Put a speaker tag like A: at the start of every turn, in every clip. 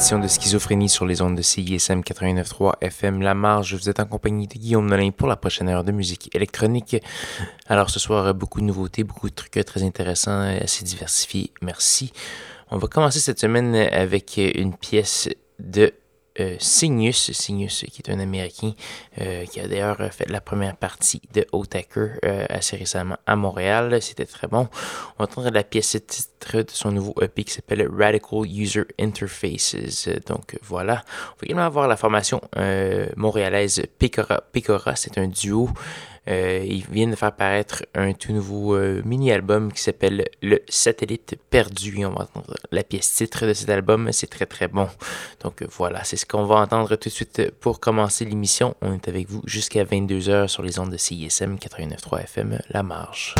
A: de Schizophrénie sur les ondes de CISM 89.3 FM La Marge. Vous êtes en compagnie de Guillaume Nolin pour la prochaine heure de musique électronique. Alors ce soir, beaucoup de nouveautés, beaucoup de trucs très intéressants, assez diversifiés. Merci. On va commencer cette semaine avec une pièce de euh, Cygnus, qui est un Américain euh, qui a d'ailleurs fait la première partie de Otaker euh, assez récemment à Montréal. C'était très bon. On entendre la pièce titre de son nouveau EP qui s'appelle Radical User Interfaces. Donc voilà. On va également avoir la formation montréalaise Pecora. Pecora, c'est un duo euh, ils viennent de faire paraître un tout nouveau euh, mini-album qui s'appelle Le Satellite Perdu. On va entendre la pièce titre de cet album. C'est très très bon. Donc voilà, c'est ce qu'on va entendre tout de suite pour commencer l'émission. On est avec vous jusqu'à 22h sur les ondes de CISM 89.3 FM La Marge.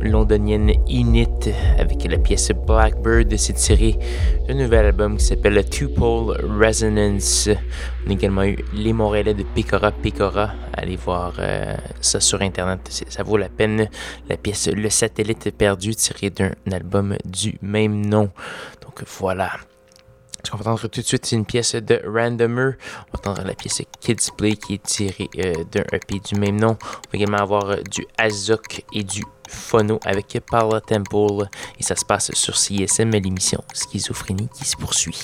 A: Londonienne Init avec la pièce Blackbird. C'est tiré d'un nouvel album qui s'appelle Two Pole Resonance. On a également eu les Montréalais de Pecora Pecora. Allez voir euh, ça sur internet, ça vaut la peine. La pièce Le satellite perdu tiré d'un album du même nom. Donc voilà. Ce qu'on va entendre tout de suite, une pièce de Randomer. On va entendre la pièce Kids Play qui est tirée euh, d'un EP du même nom. On va également avoir euh, du Azok et du Phono avec Paula Temple. Et ça se passe sur CSM, l'émission Schizophrénie qui se poursuit.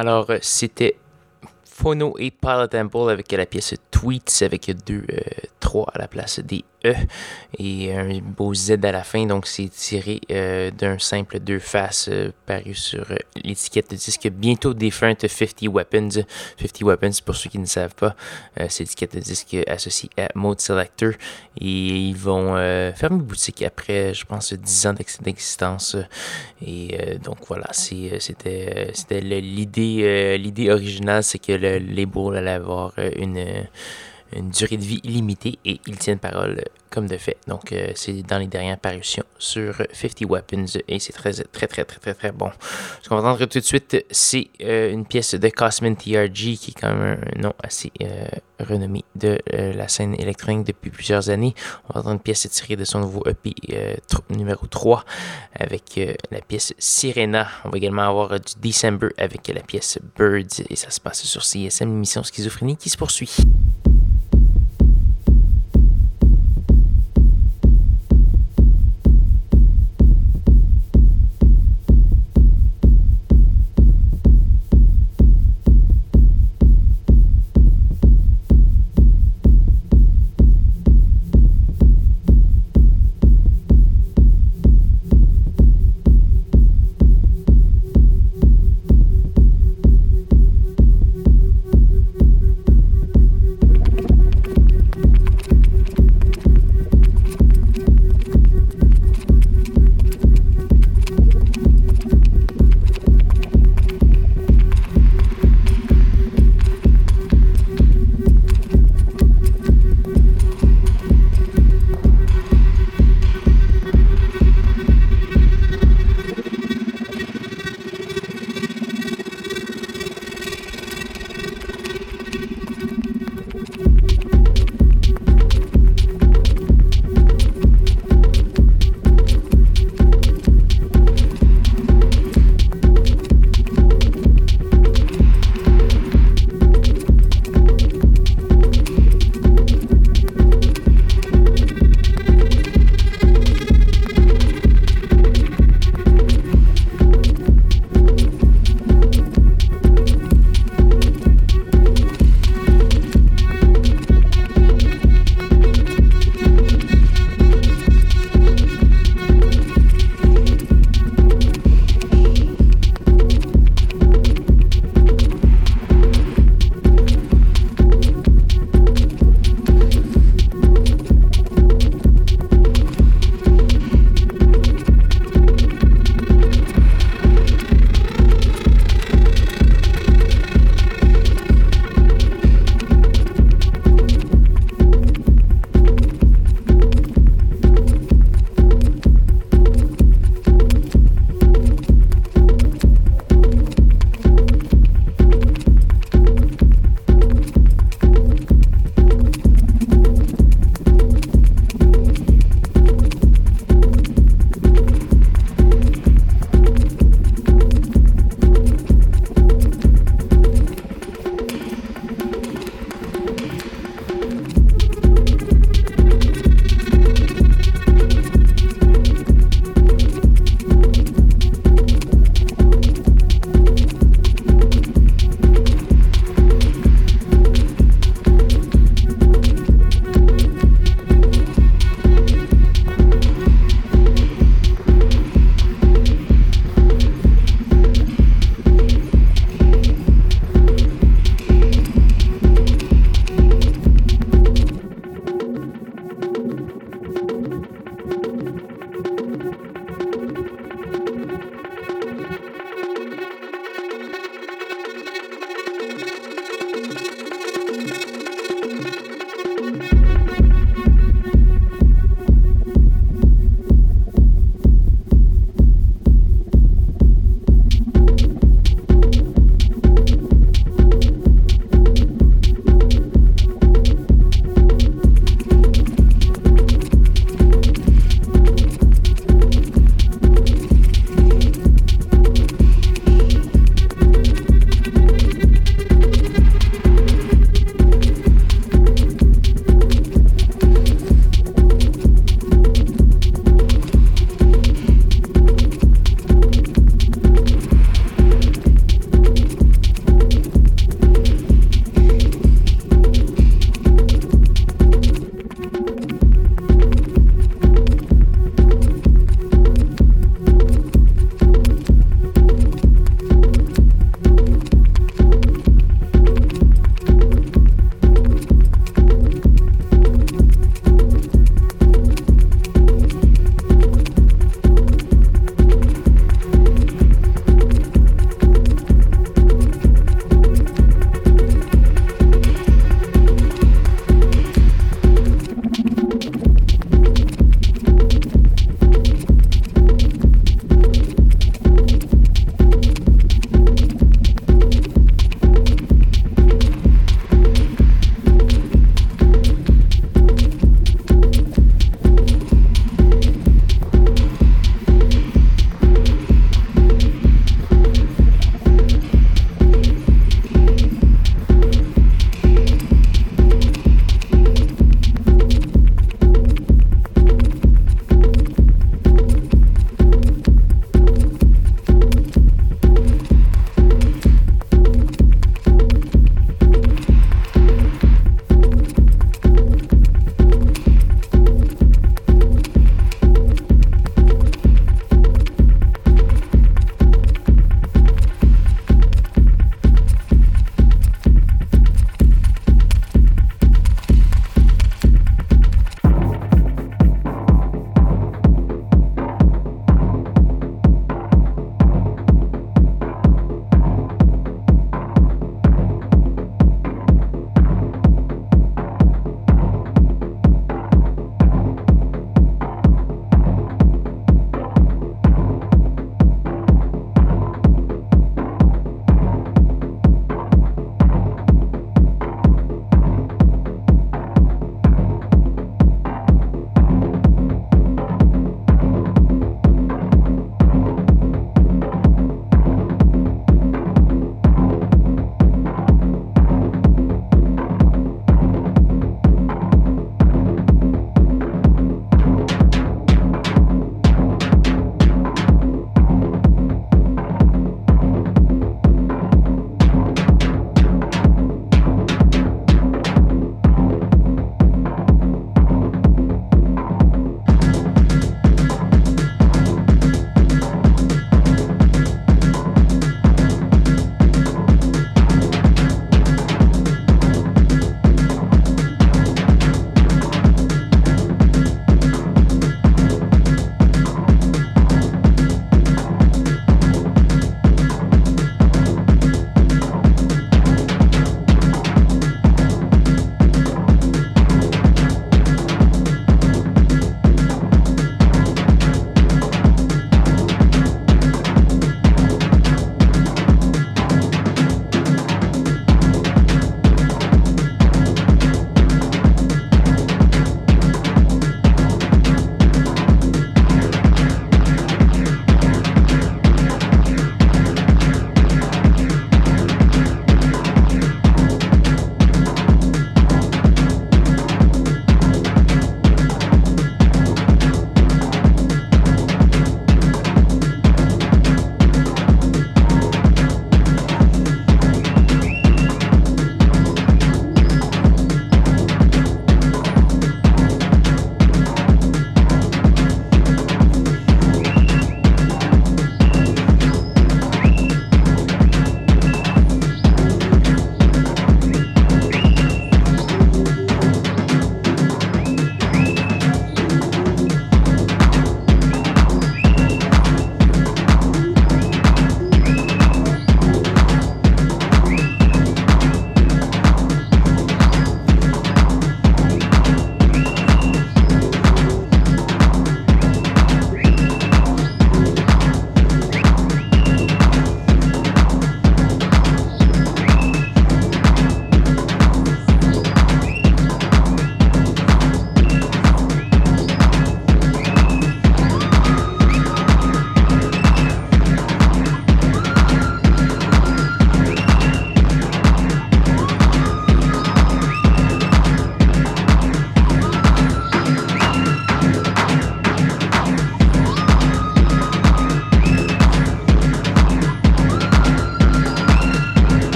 A: Alors, c'était Phono et Pilot Temple avec la pièce Tweets avec deux 3 à la place des E et un beau Z à la fin. Donc, c'est tiré euh, d'un simple deux faces euh, paru sur euh, l'étiquette de disque bientôt défunte 50 Weapons. 50 Weapons, pour ceux qui ne savent pas, c'est l'étiquette de disque associée à Mode Selector. Et ils vont fermer boutique après, je pense, 10 ans d'existence. Et donc, voilà, c'était l'idée l'idée originale, c'est que le label allait avoir une une durée de vie illimitée et ils tiennent parole comme de fait. Donc, euh, c'est dans les dernières parutions sur 50 Weapons et c'est très, très, très, très, très, très bon. Ce qu'on va entendre tout de suite, c'est euh, une pièce de Cosmin TRG qui est quand même un nom assez euh, renommé de la scène électronique depuis plusieurs années. On va entendre une pièce tirée de son nouveau EP numéro 3 avec la pièce Sirena. On va également avoir du December avec la pièce Birds et ça se passe sur CSM, l'émission Schizophrénie qui se poursuit.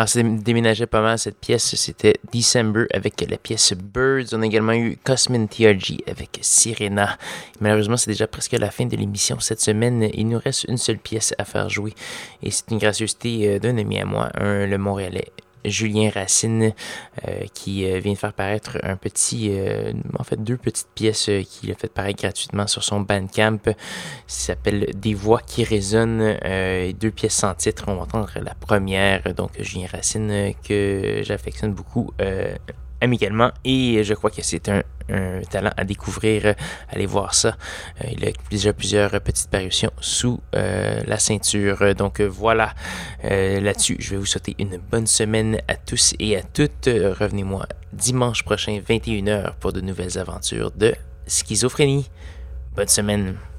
A: Alors, ça déménageait pas mal cette pièce. C'était December avec la pièce Birds. On a également eu Cosmin TRG avec Sirena. Malheureusement, c'est déjà presque la fin de l'émission cette semaine. Il nous reste une seule pièce à faire jouer. Et c'est une gracieuseté euh, d'un ami à moi, un, le Montréalais Julien Racine, euh, qui euh, vient de faire paraître un petit, euh, en fait deux petites pièces qu'il a fait paraître gratuitement sur son Bandcamp. Ça s'appelle Des voix qui résonnent, deux pièces sans titre. On va entendre la première, donc Julien Racine, que j'affectionne beaucoup amicalement et je crois que c'est un, talent à découvrir. Allez voir ça. Euh, il a déjà plusieurs petites parutions sous euh, la ceinture. Donc voilà, euh, là-dessus, je vais vous souhaiter une bonne semaine à tous et à toutes. Revenez-moi dimanche prochain, 21h, pour de nouvelles aventures de schizophrénie. Bonne semaine.